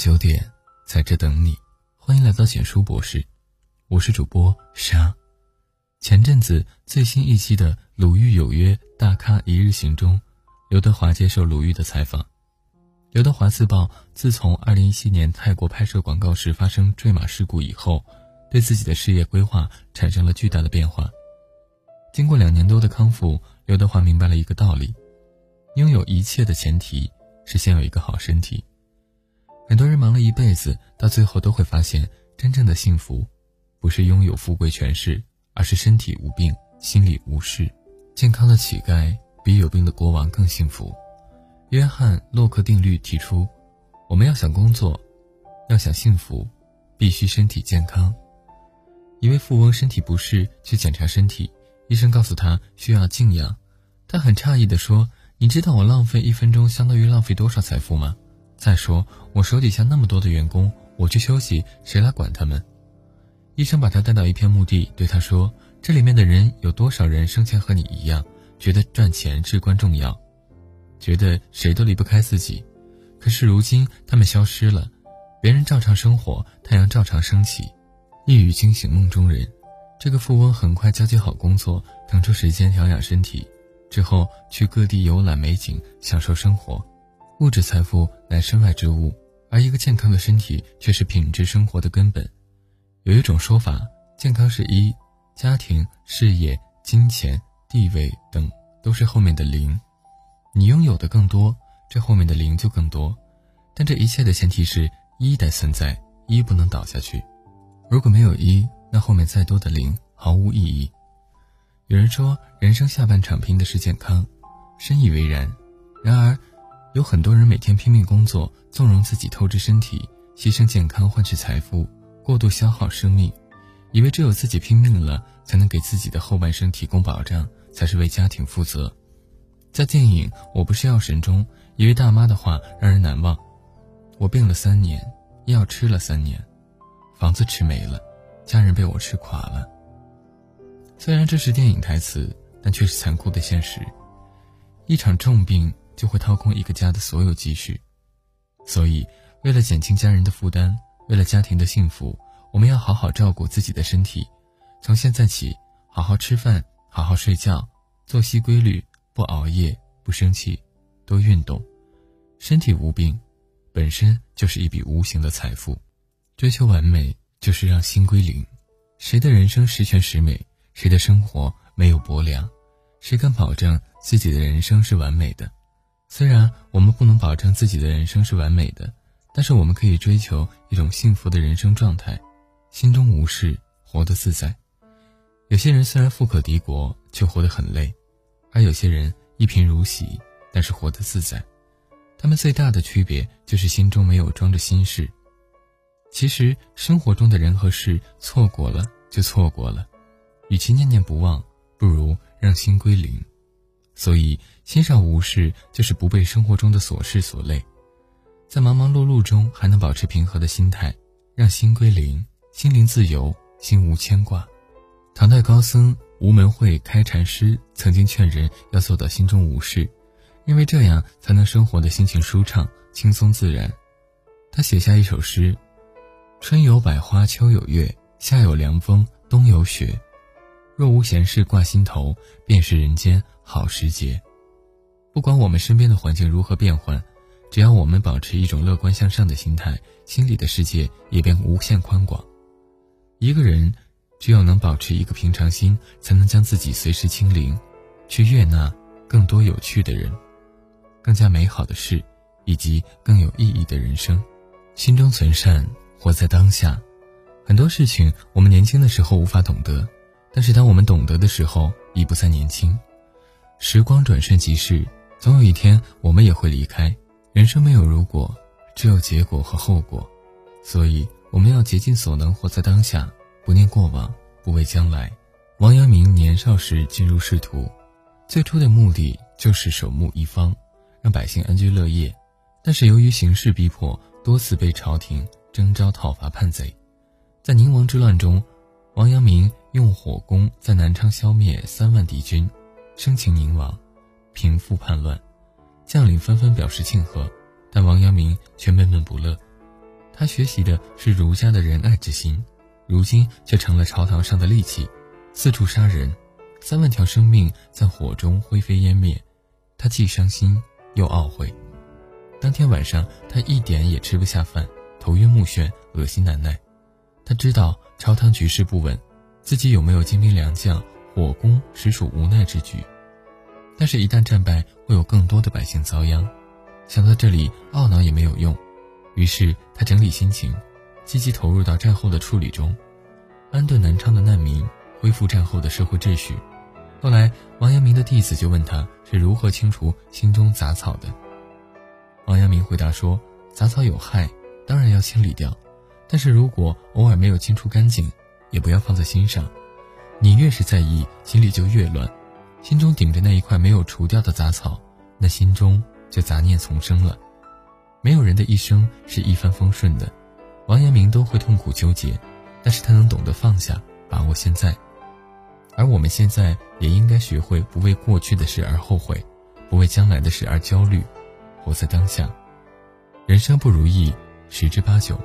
九点，在这等你。欢迎来到简书博士，我是主播沙。前阵子最新一期的《鲁豫有约大咖一日行》中，刘德华接受鲁豫的采访。刘德华自曝，自从2017年泰国拍摄广告时发生坠马事故以后，对自己的事业规划产生了巨大的变化。经过两年多的康复，刘德华明白了一个道理：拥有一切的前提是先有一个好身体。很多人忙了一辈子，到最后都会发现，真正的幸福，不是拥有富贵权势，而是身体无病，心里无事。健康的乞丐比有病的国王更幸福。约翰·洛克定律提出，我们要想工作，要想幸福，必须身体健康。一位富翁身体不适，去检查身体，医生告诉他需要静养。他很诧异地说：“你知道我浪费一分钟相当于浪费多少财富吗？”再说，我手底下那么多的员工，我去休息，谁来管他们？医生把他带到一片墓地，对他说：“这里面的人有多少人生前和你一样，觉得赚钱至关重要，觉得谁都离不开自己？可是如今他们消失了，别人照常生活，太阳照常升起。一语惊醒梦中人。这个富翁很快交接好工作，腾出时间调养身体，之后去各地游览美景，享受生活。”物质财富乃身外之物，而一个健康的身体却是品质生活的根本。有一种说法，健康是一，家庭、事业、金钱、地位等都是后面的零。你拥有的更多，这后面的零就更多。但这一切的前提是一得存在，一不能倒下去。如果没有一，那后面再多的零毫无意义。有人说，人生下半场拼的是健康，深以为然。然而。有很多人每天拼命工作，纵容自己透支身体，牺牲健康换取财富，过度消耗生命，以为只有自己拼命了，才能给自己的后半生提供保障，才是为家庭负责。在电影《我不是药神》中，一位大妈的话让人难忘：“我病了三年，药吃了三年，房子吃没了，家人被我吃垮了。”虽然这是电影台词，但却是残酷的现实。一场重病。就会掏空一个家的所有积蓄，所以为了减轻家人的负担，为了家庭的幸福，我们要好好照顾自己的身体。从现在起，好好吃饭，好好睡觉，作息规律，不熬夜，不生气，多运动。身体无病，本身就是一笔无形的财富。追求完美，就是让心归零。谁的人生十全十美？谁的生活没有薄凉？谁敢保证自己的人生是完美的？虽然我们不能保证自己的人生是完美的，但是我们可以追求一种幸福的人生状态，心中无事，活得自在。有些人虽然富可敌国，却活得很累；而有些人一贫如洗，但是活得自在。他们最大的区别就是心中没有装着心事。其实生活中的人和事，错过了就错过了，与其念念不忘，不如让心归零。所以，心上无事，就是不被生活中的琐事所累，在忙忙碌碌中还能保持平和的心态，让心归零，心灵自由，心无牵挂。唐代高僧吴门会开禅师曾经劝人要做到心中无事，因为这样才能生活的心情舒畅、轻松自然。他写下一首诗：“春有百花，秋有月，夏有凉风，冬有雪。”若无闲事挂心头，便是人间好时节。不管我们身边的环境如何变换，只要我们保持一种乐观向上的心态，心里的世界也便无限宽广。一个人只有能保持一个平常心，才能将自己随时清零，去悦纳更多有趣的人、更加美好的事，以及更有意义的人生。心中存善，活在当下。很多事情我们年轻的时候无法懂得。但是当我们懂得的时候，已不再年轻。时光转瞬即逝，总有一天我们也会离开。人生没有如果，只有结果和后果。所以我们要竭尽所能活在当下，不念过往，不畏将来。王阳明年少时进入仕途，最初的目的就是守牧一方，让百姓安居乐业。但是由于形势逼迫，多次被朝廷征召讨伐叛贼。在宁王之乱中，王阳明。用火攻在南昌消灭三万敌军，生擒宁王，平复叛乱，将领纷纷表示庆贺，但王阳明却闷闷不乐。他学习的是儒家的仁爱之心，如今却成了朝堂上的利器，四处杀人，三万条生命在火中灰飞烟灭，他既伤心又懊悔。当天晚上，他一点也吃不下饭，头晕目眩，恶心难耐。他知道朝堂局势不稳，自己有没有精兵良将，火攻实属无奈之举。但是，一旦战败，会有更多的百姓遭殃。想到这里，懊恼也没有用。于是，他整理心情，积极投入到战后的处理中，安顿南昌的难民，恢复战后的社会秩序。后来，王阳明的弟子就问他是如何清除心中杂草的。王阳明回答说：“杂草有害，当然要清理掉。但是如果偶尔没有清除干净，也不要放在心上。你越是在意，心里就越乱。心中顶着那一块没有除掉的杂草，那心中就杂念丛生了。没有人的一生是一帆风顺的，王阳明都会痛苦纠结，但是他能懂得放下，把握现在。而我们现在也应该学会不为过去的事而后悔，不为将来的事而焦虑。”活在当下，人生不如意十之八九，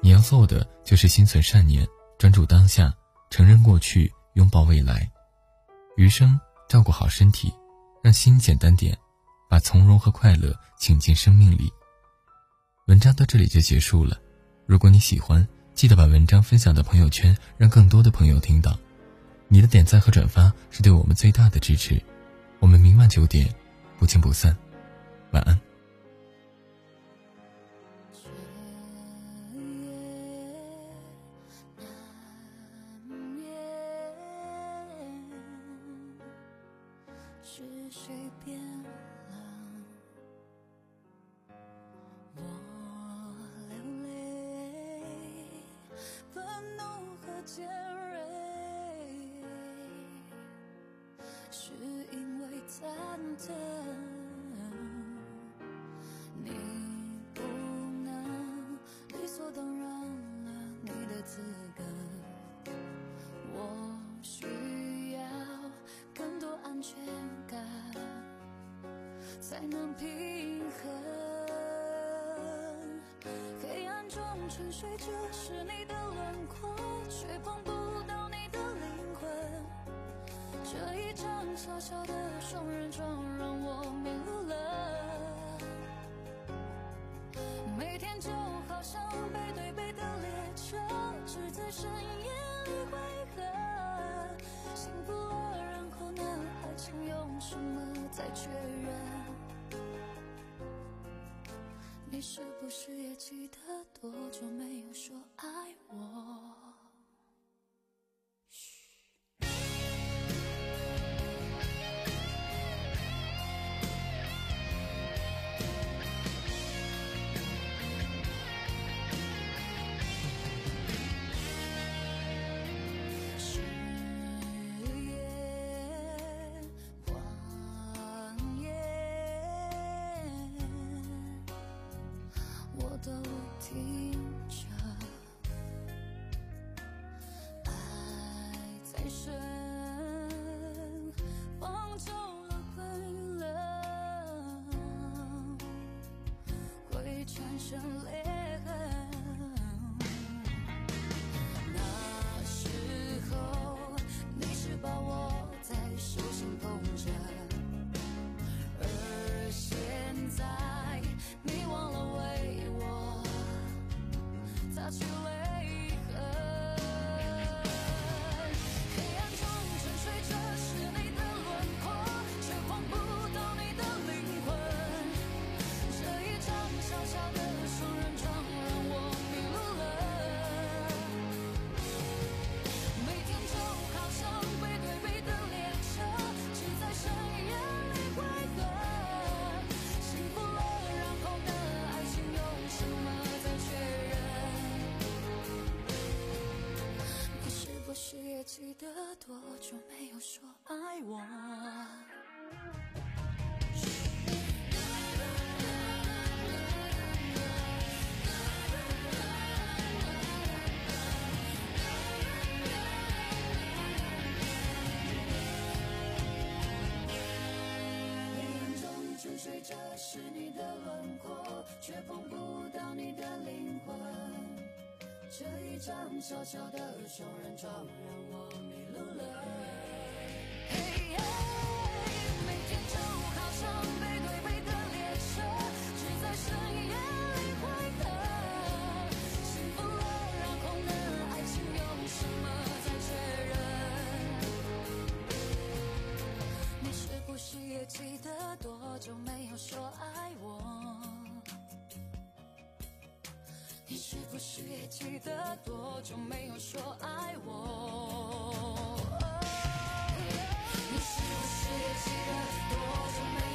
你要做的就是心存善念，专注当下，承认过去，拥抱未来，余生照顾好身体，让心简单点，把从容和快乐请进生命里。文章到这里就结束了，如果你喜欢，记得把文章分享到朋友圈，让更多的朋友听到。你的点赞和转发是对我们最大的支持。我们明晚九点，不见不散。晚安。是谁变了？我流泪，愤怒和尖锐，是因为忐忑。才能平衡。黑暗中沉睡着是你的轮廓，却碰不到你的灵魂。这一张小小的双人床让我迷路了。每天就好像背对背的列车，只在深夜里汇合。幸福了，然后呢？爱情用什么再确认？你是不是也记得多久没有说爱成裂痕。那时候你是把我在手心捧着，而现在你忘了为我。擦去泪就没有说爱我。黑暗中沉睡着是你的轮廓却碰不到你的灵魂。这一张小小的双人床让我。是也记得多久没有说爱我。你是不是也记得多久没？